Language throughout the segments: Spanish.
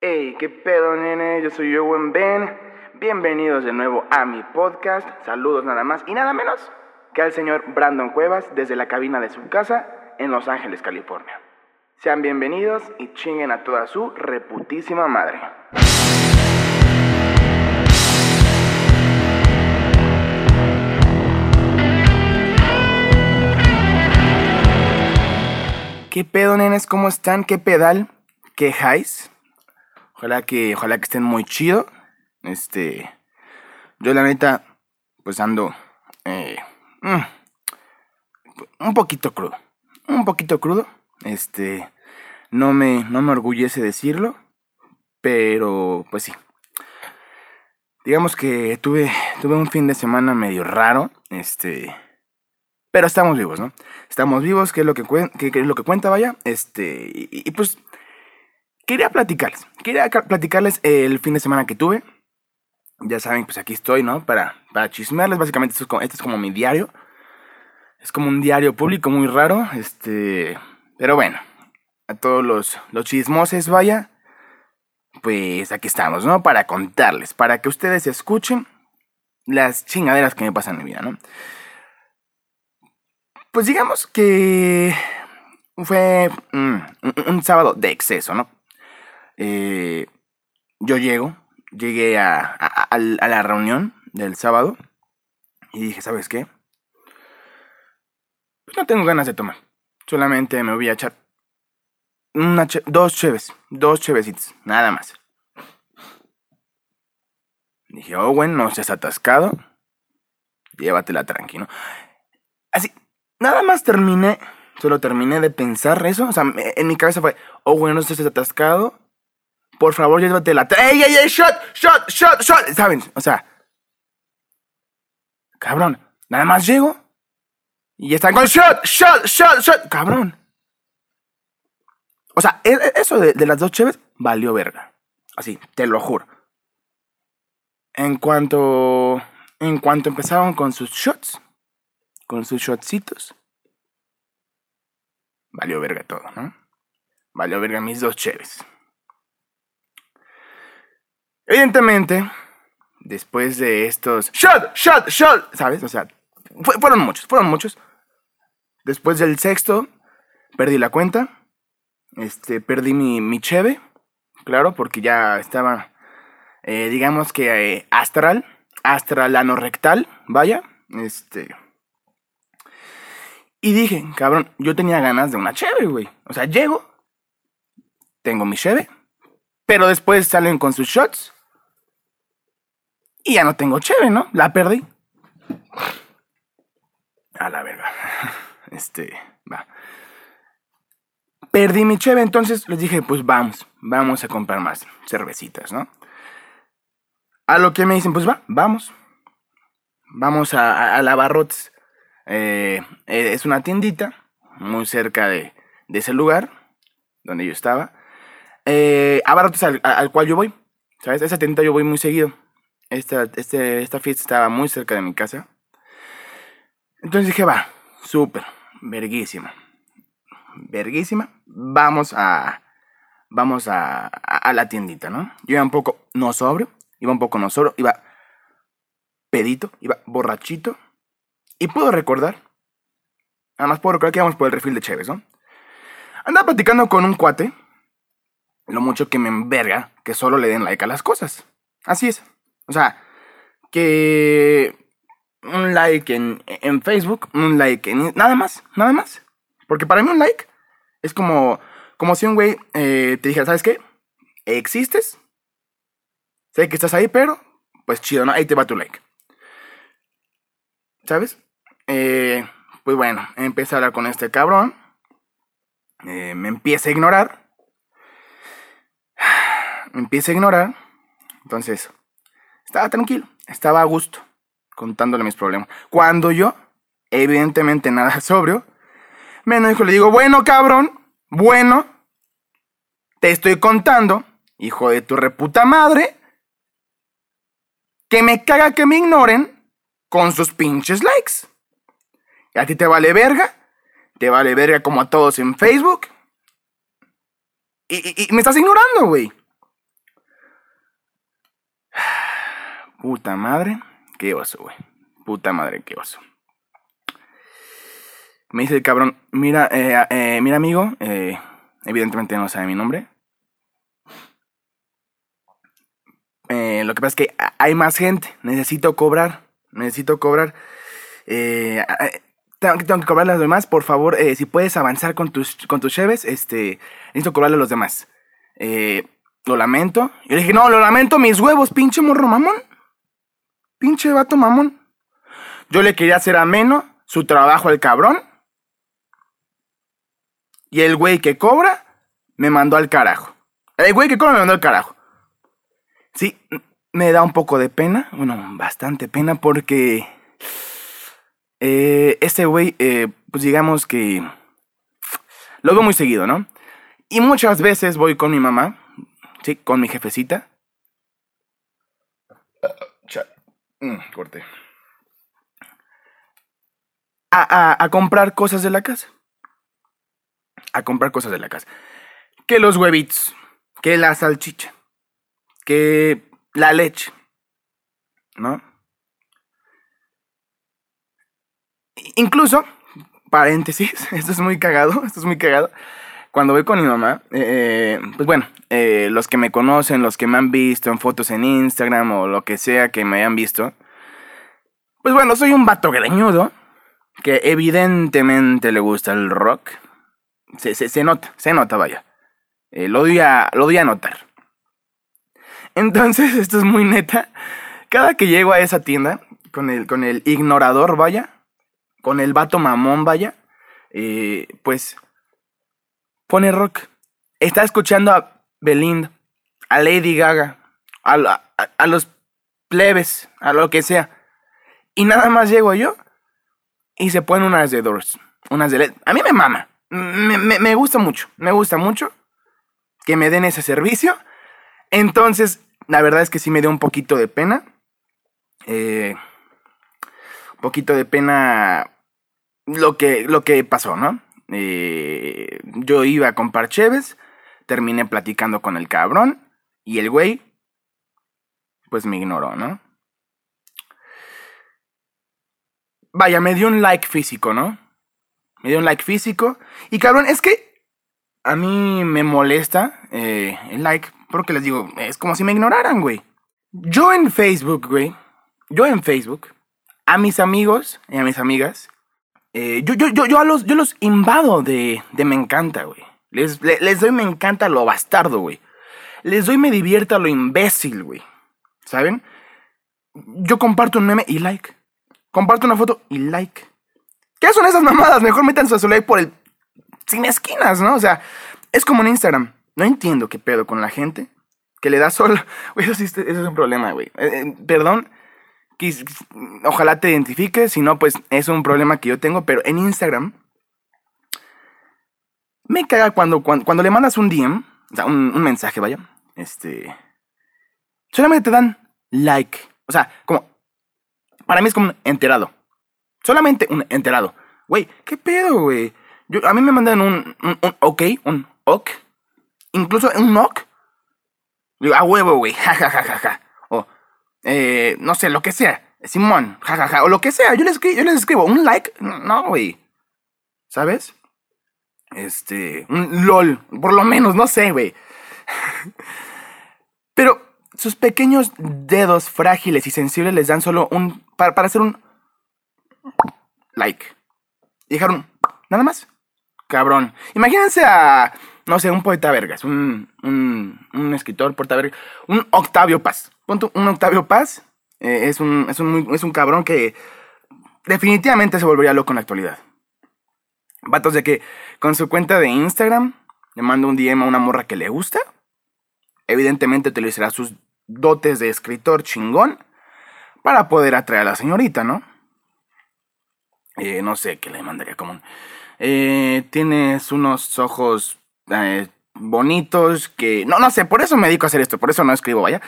Hey, qué pedo, nene. Yo soy Owen Ben. Bienvenidos de nuevo a mi podcast. Saludos nada más y nada menos que al señor Brandon Cuevas desde la cabina de su casa en Los Ángeles, California. Sean bienvenidos y chinguen a toda su reputísima madre. ¿Qué pedo, nenes? ¿Cómo están? ¿Qué pedal? ¿Qué? Ojalá que, ojalá que estén muy chido. Este, yo la neta, pues ando eh, mm, un poquito crudo, un poquito crudo. Este, no me, no me orgullece decirlo, pero pues sí. Digamos que tuve, tuve un fin de semana medio raro, este, pero estamos vivos, ¿no? Estamos vivos, que es lo que, que, es lo que cuenta, vaya. Este, y, pues quería platicarles. Quería platicarles el fin de semana que tuve. Ya saben, pues aquí estoy, ¿no? Para, para chismearles. Básicamente, esto es, como, esto es como mi diario. Es como un diario público muy raro. Este. Pero bueno. A todos los, los chismoses, vaya. Pues aquí estamos, ¿no? Para contarles. Para que ustedes escuchen las chingaderas que me pasan en mi vida, ¿no? Pues digamos que fue un, sábado de exceso, ¿no? Eh, yo llego, llegué a, la reunión del sábado y dije, ¿sabes qué? Pues no tengo ganas de tomar. Solamente me voy a echar dos cheves, dos chevecitos, nada más. Dije, oh, bueno, no seas atascado. Llévatela tranquilo. Así, nada más terminé, solo terminé de pensar eso. O sea, en mi cabeza fue, oh, bueno, no estés atascado. Por favor, llévate la... ¡Ey, ey, ey! ¡Shot! ¡Shot! ¡Shot! ¡Shot! ¿Saben? O sea... Cabrón. Nada más llego. Y están con shot, shot, shot, shot. Cabrón. O sea, e, e, eso de, de las dos cheves valió verga. Así, te lo juro. En cuanto... En cuanto empezaron con sus shots, con sus shotcitos. Valió verga todo, ¿no? Valió verga mis dos cheves. Evidentemente, después de estos shot, shot, shot, ¿sabes? O sea, fueron muchos, fueron muchos. Después del sexto, perdí la cuenta. Este, perdí mi, mi cheve, claro, porque ya estaba, eh, digamos que eh, astral, astral rectal, vaya. Este, y dije, cabrón, yo tenía ganas de una cheve, güey. O sea, llego, tengo mi cheve, pero después salen con sus shots. Y ya no tengo cheve, ¿no? La perdí. A la verga. Este, va. Perdí mi cheve, entonces les dije, pues vamos, vamos a comprar más cervecitas, ¿no? A lo que me dicen, pues va, vamos. Vamos a, a, a eh, eh, es una tiendita muy cerca de, ese lugar donde yo estaba. Eh, a al, cual yo voy. ¿Sabes? Esa tiendita yo voy muy seguido. Esta, este, esta fiesta estaba muy cerca de mi casa. Entonces dije, va, súper, verguísima. Verguísima. Vamos a. Vamos a, a, la tiendita, ¿no? Yo iba un poco no sobrio. Iba un poco no sobrio. Iba pedito. Iba borrachito. Y puedo recordar, además puedo recordar que íbamos por el refil de Chévez, ¿no? Andaba platicando con un cuate, lo mucho que me enverga que solo le den like a las cosas. Así es. O sea, que un like en, en Facebook, un like en... Nada más, nada más. Porque para mí un like es como, como si un güey eh, te dijera, ¿sabes qué? ¿Existes? Sé que estás ahí, pero pues chido, ¿no? Ahí te va tu like. ¿Sabes? Eh, pues bueno, empecé a hablar con este cabrón. Eh, me empieza a ignorar. Me empieza a ignorar. Entonces, estaba tranquilo, estaba a gusto, contándole mis problemas. Cuando yo, evidentemente nada sobrio, me enojo y le digo, bueno cabrón, bueno, te estoy contando, hijo de tu reputa madre, que me caga que me ignoren con sus pinches likes. ¿A ti te vale verga? ¿Te vale verga como a todos en Facebook? Y, me estás ignorando, güey. Puta madre, qué oso, güey. Puta madre, qué oso. Me dice el cabrón, mira, eh, eh, mira amigo, eh, evidentemente no sabe mi nombre. lo que pasa es que hay más gente, necesito cobrar, necesito cobrar. tengo, tengo, que cobrarle a los demás, por favor, si puedes avanzar con tus, con tus cheves, este, necesito cobrarle a los demás. lo lamento. Yo le dije, no, lo lamento mis huevos, pinche morro mamón. Pinche vato mamón. Yo le quería hacer ameno su trabajo al cabrón. Y el güey que cobra me mandó al carajo. El güey que cobra me mandó al carajo. Sí, me da un poco de pena. Bueno, bastante pena porque... Eh, este güey, eh, pues digamos que... Lo veo muy seguido, ¿no? Y muchas veces voy con mi mamá, sí, con mi jefecita. Mm, corte. A, a, comprar cosas de la casa. A comprar cosas de la casa. Que los huevitos, que la salchicha, que la leche, ¿no? Incluso, paréntesis, esto es muy cagado, esto es muy cagado. Cuando voy con mi mamá, eh, pues bueno, eh, los que me conocen, los que me han visto en fotos en Instagram o lo que sea que me hayan visto, pues bueno, soy un vato greñudo que evidentemente le gusta el rock. Se, se, nota, se nota, vaya. Eh, lo, doy a, lo a notar. Entonces, esto es muy neta. Cada que llego a esa tienda, con el, con el ignorador, vaya, con el vato mamón, vaya, pues pone rock. Está escuchando a Belinda, a Lady Gaga, a, los plebes, a lo que sea. Y nada más llego yo y se ponen unas de Doors, unas de LED. A mí me mama, me, gusta mucho, me gusta mucho que me den ese servicio. Entonces, la verdad es que sí me dio un poquito de pena. Eh, un poquito de pena lo que, lo que pasó, ¿no? Eh, yo iba a comprar cheves terminé platicando con el cabrón y el güey, pues me ignoró, ¿no? Vaya, me dio un like físico, ¿no? Me dio un like físico. Y cabrón, es que a mí me molesta eh, el like, porque les digo, es como si me ignoraran, güey. Yo en Facebook, güey, yo en Facebook, a mis amigos y a mis amigas, eh, yo, yo, yo, yo, a los, yo los invado de, de me encanta, güey. Les, doy me encanta lo bastardo, güey. Les doy me divierta lo imbécil, güey. ¿Saben? Yo comparto un meme y like. Comparto una foto y like. ¿Qué son esas mamadas? Mejor métanse a su like por el... Sin esquinas, ¿no? O sea, es como en Instagram. No entiendo qué pedo con la gente que le da solo... Güey, eso, es un problema, güey. Eh, eh, perdón. Ojalá te identifiques. Si no, pues es un problema que yo tengo. Pero en Instagram me caga cuando, cuando, le mandas un DM, o sea, un, mensaje, vaya, este. Solamente te dan like. O sea, como. Para mí es como un enterado. Solamente un enterado. Güey, ¿qué pedo, güey? a mí me mandan un, ok, un ok. Incluso un ok. A huevo, güey. Ja, ja, ja, ja, eh, no sé, lo que sea. Simón, ja, ja, ja. O lo que sea. Yo les, yo les escribo un like. No, güey. ¿Sabes? Este, un LOL, por lo menos, no sé, güey. Pero sus pequeños dedos frágiles y sensibles les dan solo un. para, hacer un. like. Y dejar nada más. Cabrón. Imagínense a. no sé, un poeta vergas, un. un, escritor poeta vergas, un Octavio Paz. un Octavio Paz. Eh, es, un, es, un, es un cabrón que definitivamente se volvería loco en la actualidad. Vatos de que con su cuenta de Instagram le manda un DM a una morra que le gusta. Evidentemente utilizará sus dotes de escritor chingón para poder atraer a la señorita, ¿no? Eh, no sé qué le mandaría como. Eh, tienes unos ojos eh, bonitos que. No, no sé, por eso me dedico a hacer esto, por eso no escribo, vaya.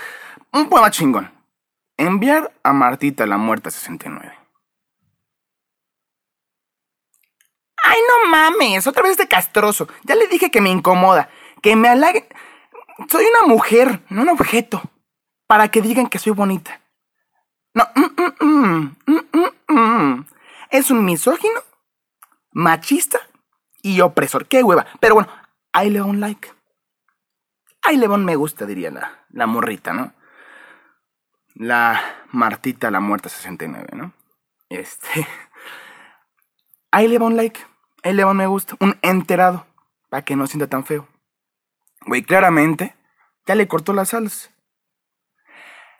Un poema chingón. Enviar a Martita la muerta 69. Ay, no mames, otra vez este castroso. Ya le dije que me incomoda, que me halague. Soy una mujer, no un objeto, para que digan que soy bonita. mm, mm, es un misógino, machista y opresor. ¡Qué hueva! Pero bueno, ahí le va un like. Ahí le va un me gusta, diría la, la morrita, ¿no? La Martita, la muerta 69, ¿no? Este. Ahí le va un like. Ahí le va un me gusta. Un enterado. Para que no sienta tan feo. Güey, claramente. Ya le cortó las alas.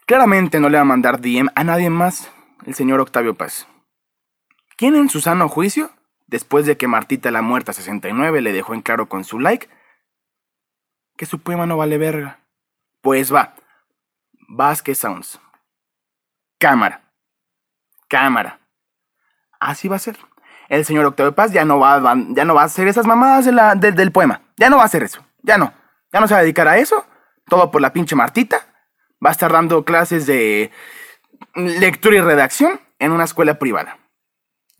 Claramente no le va a mandar DM a nadie más. El señor Octavio Paz. ¿Quién en su sano juicio, después de que Martita la muerta 69 le dejó en claro con su like, que su poema no vale verga? Pues va. Vázquez Sounds. Cámara. Cámara. Así va a ser el señor Octavio Paz ya no va, ya no va a hacer esas mamadas del poema. Ya no va a hacer eso. Ya no. Ya no se va a dedicar a eso. Todo por la pinche Martita. Va a estar dando clases de lectura y redacción en una escuela privada.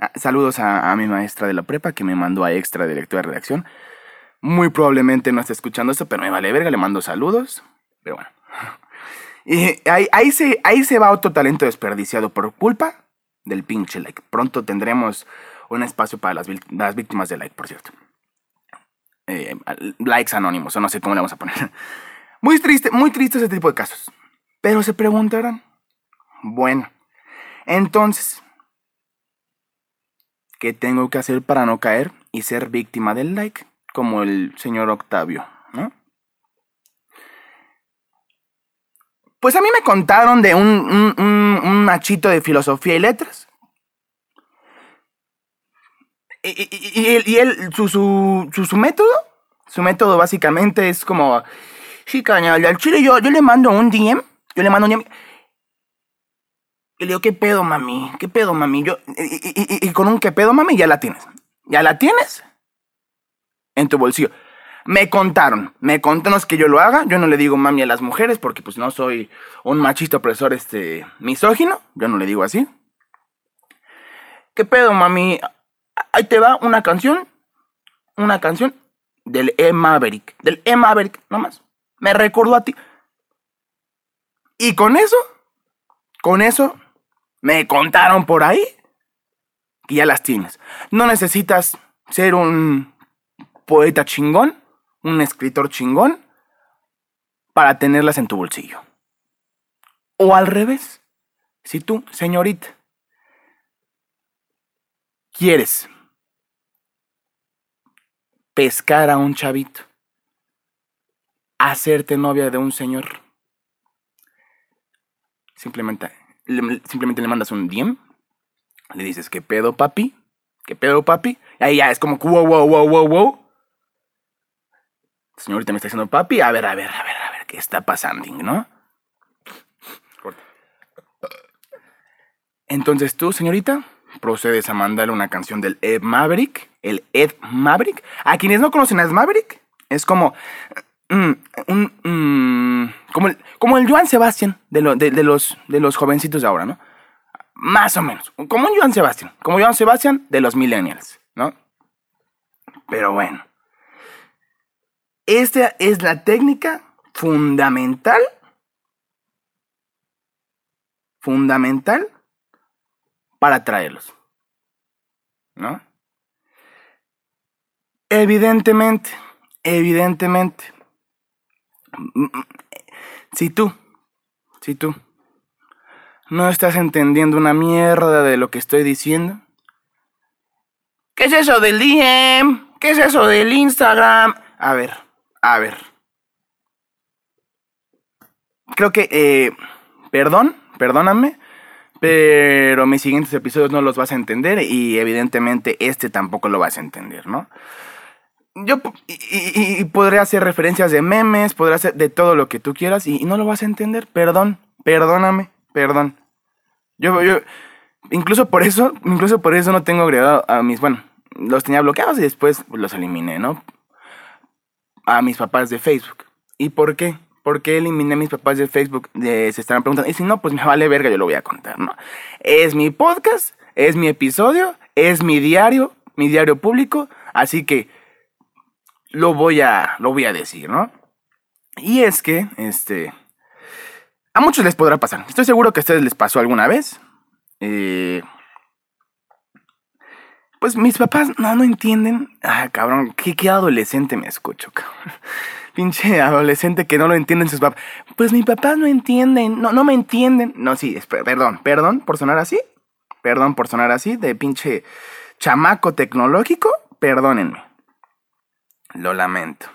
Ah, saludos a, mi maestra de la prepa que me mandó a extra de lectura y redacción. Muy probablemente no esté escuchando esto, pero me vale verga, le mando saludos. Pero bueno. Y ahí, ahí, se, ahí se va otro talento desperdiciado por culpa del pinche like. Pronto tendremos un espacio para las, las víctimas de like, por cierto. Eh, likes anónimos, o no sé cómo le vamos a poner. Muy triste, muy triste ese tipo de casos. Pero se preguntarán, bueno, entonces, ¿qué tengo que hacer para no caer y ser víctima del like? Como el señor Octavio, ¿no? Pues a mí me contaron de un, un, machito de filosofía y letras y, él, su, su, su, método, su método básicamente es como, sí, caña, al chile yo, yo le mando un DM, yo le mando un DM. Y le digo, ¿qué pedo, mami? ¿Qué pedo, mami? Yo, y, con un ¿qué pedo, mami? Ya la tienes. ¿Ya la tienes? En tu bolsillo. Me contaron, me contaron que yo lo haga. Yo no le digo mami a las mujeres porque pues no soy un machista opresor este misógino. Yo no le digo así. ¿Qué pedo, mami? ahí te va una canción, una canción del E Maverick, del E Maverick, nomás. Me recordó a ti. Y con eso, con eso, me contaron por ahí que ya las tienes. No necesitas ser un poeta chingón, un escritor chingón, para tenerlas en tu bolsillo. O al revés, si tú, señorita, quieres pescar a un chavito, hacerte novia de un señor, simplemente, simplemente le mandas un DM, le dices, ¿qué pedo, papi? ¿Qué pedo, papi? Y ahí ya es como, wow, wow, wow, wow, wow. Señorita me está diciendo, papi, a ver, a ver, a ver, a ver, ¿qué está pasando, no? Entonces tú, señorita, procedes a mandarle una canción del Ed Maverick, el Ed Maverick. A quienes no conocen a Ed Maverick, es como mm, un, mm, como, el, como el Joan Sebastián de, de, los, de los jovencitos de ahora, ¿no? Más o menos, como un Joan Sebastián, como Joan Sebastián de los millennials, ¿no? Pero bueno, esta es la técnica fundamental, fundamental para traerlos. ¿No? Evidentemente, evidentemente, si tú, si tú no estás entendiendo una mierda de lo que estoy diciendo, ¿qué es eso del DM? ¿Qué es eso del Instagram? A ver, a ver. Creo que, eh, perdón, perdóname, pero mis siguientes episodios no los vas a entender y evidentemente este tampoco lo vas a entender, ¿no? Yo y, podré hacer referencias de memes, podré hacer de todo lo que tú quieras y, no lo vas a entender. Perdón, perdóname, perdón. Yo, yo, incluso por eso, incluso por eso no tengo agregado a mis, bueno, los tenía bloqueados y después los eliminé, ¿no? A mis papás de Facebook. ¿Y por qué? ¿Por qué eliminé a mis papás de Facebook? se estarán preguntando. Y si no, pues me vale verga, yo lo voy a contar, ¿no? Es mi podcast, es mi episodio, es mi diario, mi diario público. Así que lo voy a, lo voy a decir, ¿no? Y es que, este, a muchos les podrá pasar. Estoy seguro que a ustedes les pasó alguna vez. Eh, pues mis papás no, no entienden. Ah, cabrón, ¿qué, qué adolescente me escucho, cabrón. Pinche adolescente que no lo entienden sus papás. Pues mis papás no entienden, no, no me entienden. No, sí, perdón, perdón por sonar así. Perdón por sonar así, de pinche chamaco tecnológico. Perdónenme. Lo lamento.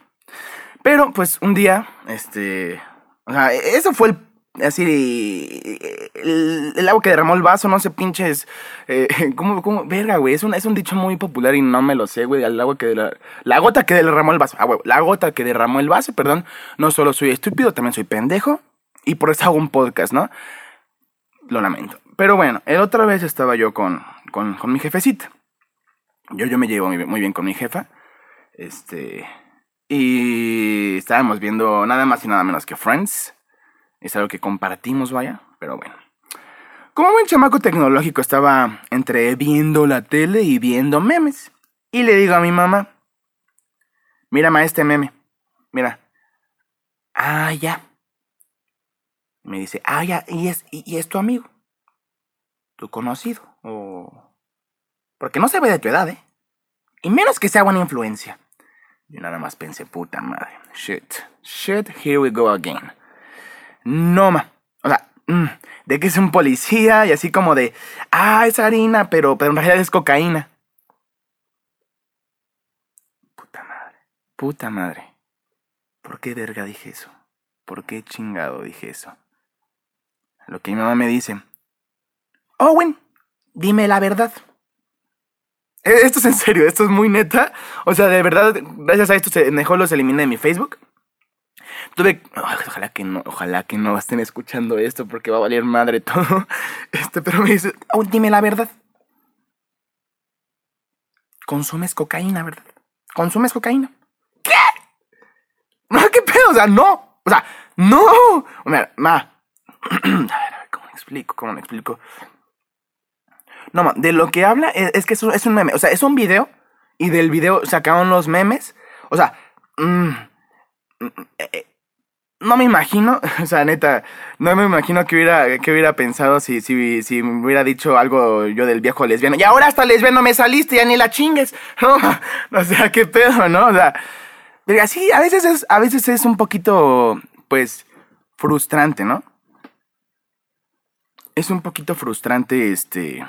Pero, pues, un día, este. O sea, eso fue el así el, agua que derramó el vaso, no sé, pinches. Eh, ¿cómo, ¿Cómo? Verga, güey. Es un, es un dicho muy popular y no me lo sé, güey. El agua que la, la gota que derramó el vaso. Ah, güey. La gota que derramó el vaso, perdón. No solo soy estúpido, también soy pendejo. Y por eso hago un podcast, ¿no? Lo lamento. Pero bueno, el otra vez estaba yo con, con, con mi jefecita. Yo, yo me llevo muy, muy bien con mi jefa. Este. Y estábamos viendo nada más y nada menos que Friends. Es algo que compartimos, vaya, pero bueno. Como buen chamaco tecnológico estaba entre viendo la tele y viendo memes. Y le digo a mi mamá, mira ma este meme, mira. Ah, ya. Me dice, ah, ya, y es, y, es tu amigo. Tu conocido. O... Porque no se ve de tu edad, ¿eh? Y menos que sea buena influencia. Yo nada más pensé, puta madre. Shit. Shit, here we go again. No, ma. O sea, mm, de que es un policía y así como de, ah, es harina, pero, pero en realidad es cocaína. Puta madre. Puta madre. ¿Por qué verga dije eso? ¿Por qué chingado dije eso? Lo que mi mamá me dice. Owen, dime la verdad. E, esto es en serio, esto es muy neta. O sea, de verdad, gracias a esto mejor los eliminé de mi Facebook. Tuve. Ojalá que no, ojalá que no estén escuchando esto porque va a valer madre todo. Este, pero me dice, oh, dime la verdad. Consumes cocaína, ¿verdad? ¿Consumes cocaína? ¿Qué? No, ¿qué pedo? O sea, no. O sea, no. Mira, ma. A ver, a ver, ¿cómo me explico? ¿Cómo me explico? No, de lo que habla es, que es un, es un, meme. O sea, es un video y del video sacaron los memes. O sea, mmm, no me imagino, o sea, neta, no me imagino que hubiera, que hubiera pensado si, si, si me hubiera dicho algo yo del viejo lesbiano. Y ahora hasta lesbiano me saliste, ya ni la chingues. No, o sea, qué pedo, ¿no? O sea, sí, a veces es, a veces es un poquito, pues, frustrante, ¿no? Es un poquito frustrante, este,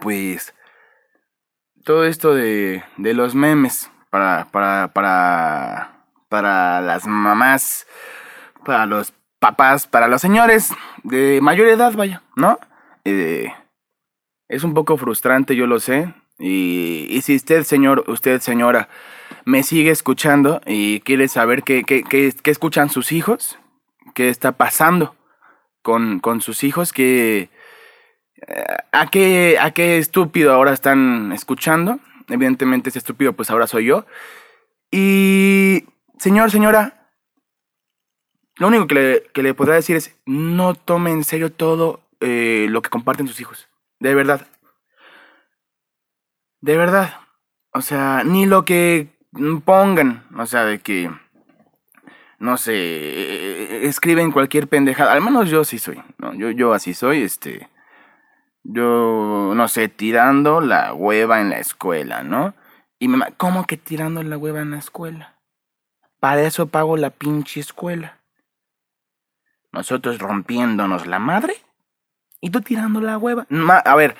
pues, todo esto de, de los memes para, para, para para las mamás, para los papás, para los señores de mayor edad, vaya, ¿no? Eh, es un poco frustrante, yo lo sé. Y, si usted, señor, usted, señora, me sigue escuchando y quiere saber qué, qué, qué, escuchan sus hijos, qué está pasando con, con sus hijos, eh, a, qué, a qué estúpido ahora están escuchando. Evidentemente ese estúpido pues ahora soy yo. Y Señor, señora, lo único que le, que podrá decir es, no tome en serio todo eh, lo que comparten sus hijos. De verdad. De verdad. O sea, ni lo que pongan. O sea, de que, no sé, eh, escriben cualquier pendejada. Al menos yo sí soy. ¿no? Yo, yo así soy, este... Yo, no sé, tirando la hueva en la escuela, ¿no? Y me... ¿Cómo que tirando la hueva en la escuela? Para eso pago la pinche escuela. Nosotros rompiéndonos la madre y tú tirando la hueva. a ver,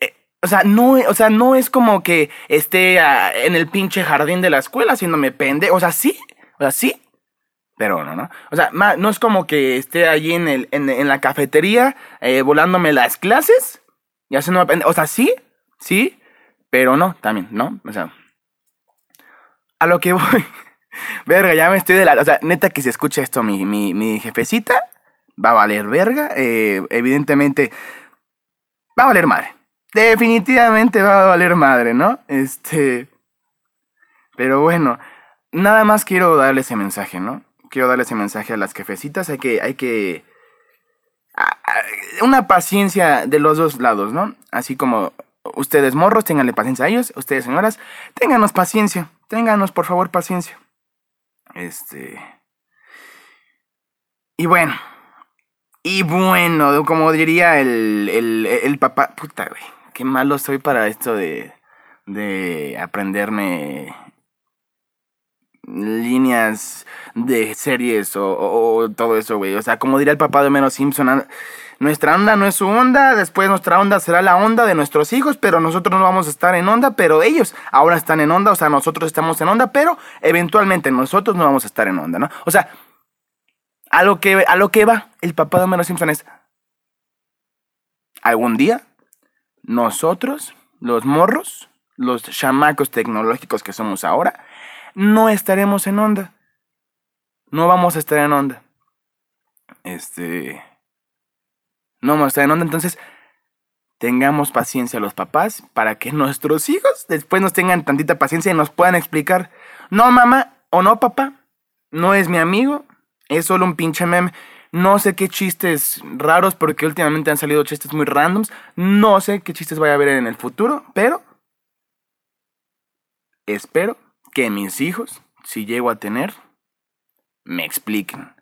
eh, o sea, no, o sea, no es como que esté ah, en el pinche jardín de la escuela haciéndome pende. O sea, sí, o sea, sí. Pero no, ¿no? O sea, no es como que esté allí en, el, en, la cafetería eh, volándome las clases y pende. O sea, sí, sí, pero no, también, ¿no? O sea, a lo que voy. verga, ya me estoy de la... O sea, neta que si escucha esto mi, mi, mi jefecita, va a valer verga. Eh, evidentemente, va a valer madre. Definitivamente va a valer madre, ¿no? Este... Pero bueno, nada más quiero darle ese mensaje, ¿no? Quiero darle ese mensaje a las jefecitas. Hay que... Hay que una paciencia de los dos lados, ¿no? Así como ustedes morros, tenganle paciencia a ellos, ustedes señoras, ténganos paciencia, ténganos por favor paciencia. Este. Y bueno, Y bueno, como diría el, el, el papá, puta, güey, qué malo soy para esto de, de aprenderme líneas de series o, todo eso, güey. O sea, como diría el papá de Menos Simpson, nuestra onda no es su onda, después nuestra onda será la onda de nuestros hijos, pero nosotros no vamos a estar en onda, pero ellos ahora están en onda, o sea, nosotros estamos en onda, pero eventualmente nosotros no vamos a estar en onda, ¿no? O sea, a lo que, a lo que va el papá de Homero Simpson es, algún día, nosotros, los morros, los chamacos tecnológicos que somos ahora, no estaremos en onda. No vamos a estar en onda. Este... No vamos a estar en onda, entonces tengamos paciencia los papás para que nuestros hijos después nos tengan tantita paciencia y nos puedan explicar, no mamá o no papá, no es mi amigo, es solo un pinche meme. No sé qué chistes raros porque últimamente han salido chistes muy randoms. No sé qué chistes vaya a haber en el futuro, pero espero que mis hijos, si llego a tener, me expliquen.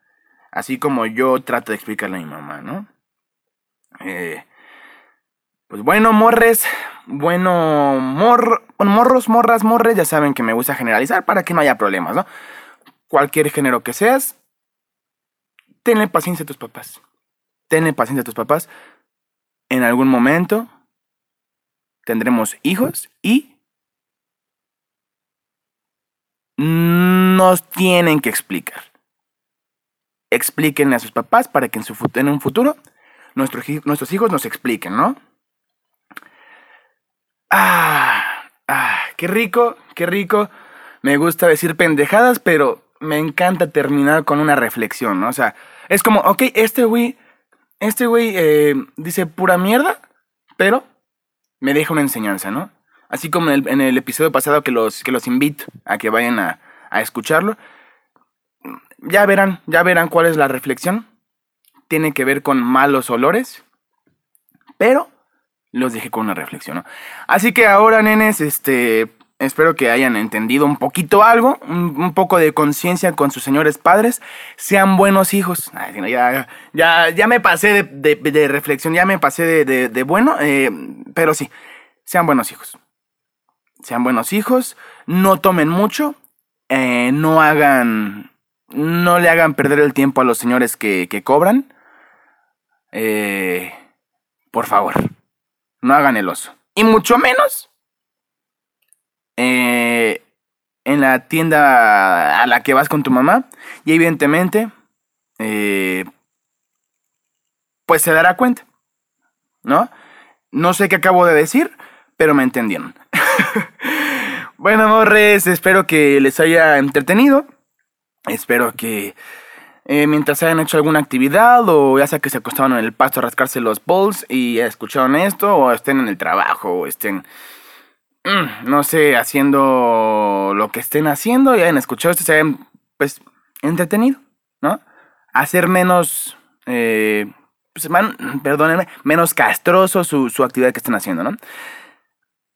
Así como yo trato de explicarle a mi mamá, ¿no? Eh, pues bueno, morres, bueno, mor, morros, morras, morres, ya saben que me gusta generalizar para que no haya problemas, ¿no? Cualquier género que seas, tenle paciencia a tus papás. Tenle paciencia a tus papás. En algún momento tendremos hijos y nos tienen que explicar. Explíquenle a sus papás para que en, su, un futuro nuestros, nuestros hijos nos expliquen, ¿no? Ah, ah, qué rico, qué rico. Me gusta decir pendejadas, pero me encanta terminar con una reflexión, ¿no? O sea, es como, ok, este güey, este güey eh, dice pura mierda, pero me deja una enseñanza, ¿no? Así como en el, episodio pasado que los, que los invito a que vayan a, a escucharlo. Ya verán, ya verán cuál es la reflexión. Tiene que ver con malos olores, pero los dejé con una reflexión. Así que ahora, nenes, este, Espero que hayan entendido un poquito algo, un, poco de conciencia con sus señores padres. Sean buenos hijos. ya, ya, ya me pasé de, reflexión, ya me pasé de, bueno, eh, pero sí, sean buenos hijos. Sean buenos hijos, no tomen mucho, eh, no hagan, no le hagan perder el tiempo a los señores que, que cobran. Eh, por favor, no hagan el oso. Y mucho menos eh, en la tienda a la que vas con tu mamá y evidentemente eh, pues se dará cuenta, ¿no? No sé qué acabo de decir, pero me entendieron. bueno, morres, espero que les haya entretenido. Espero que eh, mientras hayan hecho alguna actividad o ya sea que se acostaron en el pasto a rascarse los balls y escucharon esto o estén en el trabajo o estén Mm, no sé, haciendo lo que estén haciendo y hayan escuchado esto, se hayan, pues, entretenido, ¿no? Hacer menos, eh, pues, perdónenme, menos castroso su, su, actividad que estén haciendo, ¿no?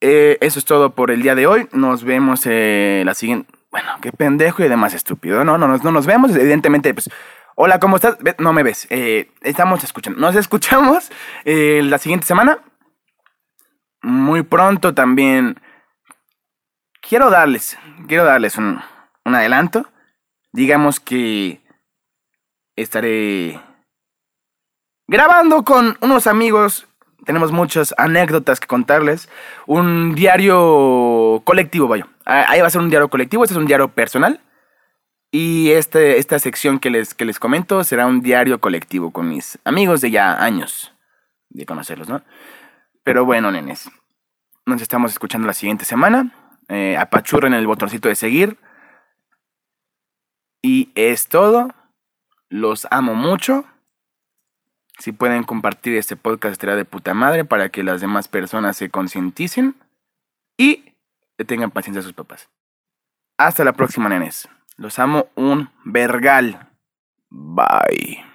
Eh, eso es todo por el día de hoy. Nos vemos eh, la siguiente. Bueno, qué pendejo y demás estúpido. No, no, no, no nos vemos. Evidentemente, pues. Hola, ¿cómo estás? No me ves. Eh, estamos escuchando. Nos escuchamos la siguiente semana muy pronto también quiero darles, quiero darles un, un adelanto. Digamos que estaré grabando con unos amigos. Tenemos muchas anécdotas que contarles. Un diario colectivo, vaya. Ahí va a ser un diario colectivo, este es un diario personal. Y este, esta sección que les, que les comento será un diario colectivo con mis amigos de ya años de conocerlos, ¿no? Pero bueno, nenes, nos estamos escuchando la siguiente semana. Eh, apachurren el botoncito de seguir. Y es todo. Los amo mucho. Si pueden compartir este podcast, estaría de puta madre para que las demás personas se concienticen y tengan paciencia a sus papás. Hasta la próxima, nenes. Los amo un vergal. Bye.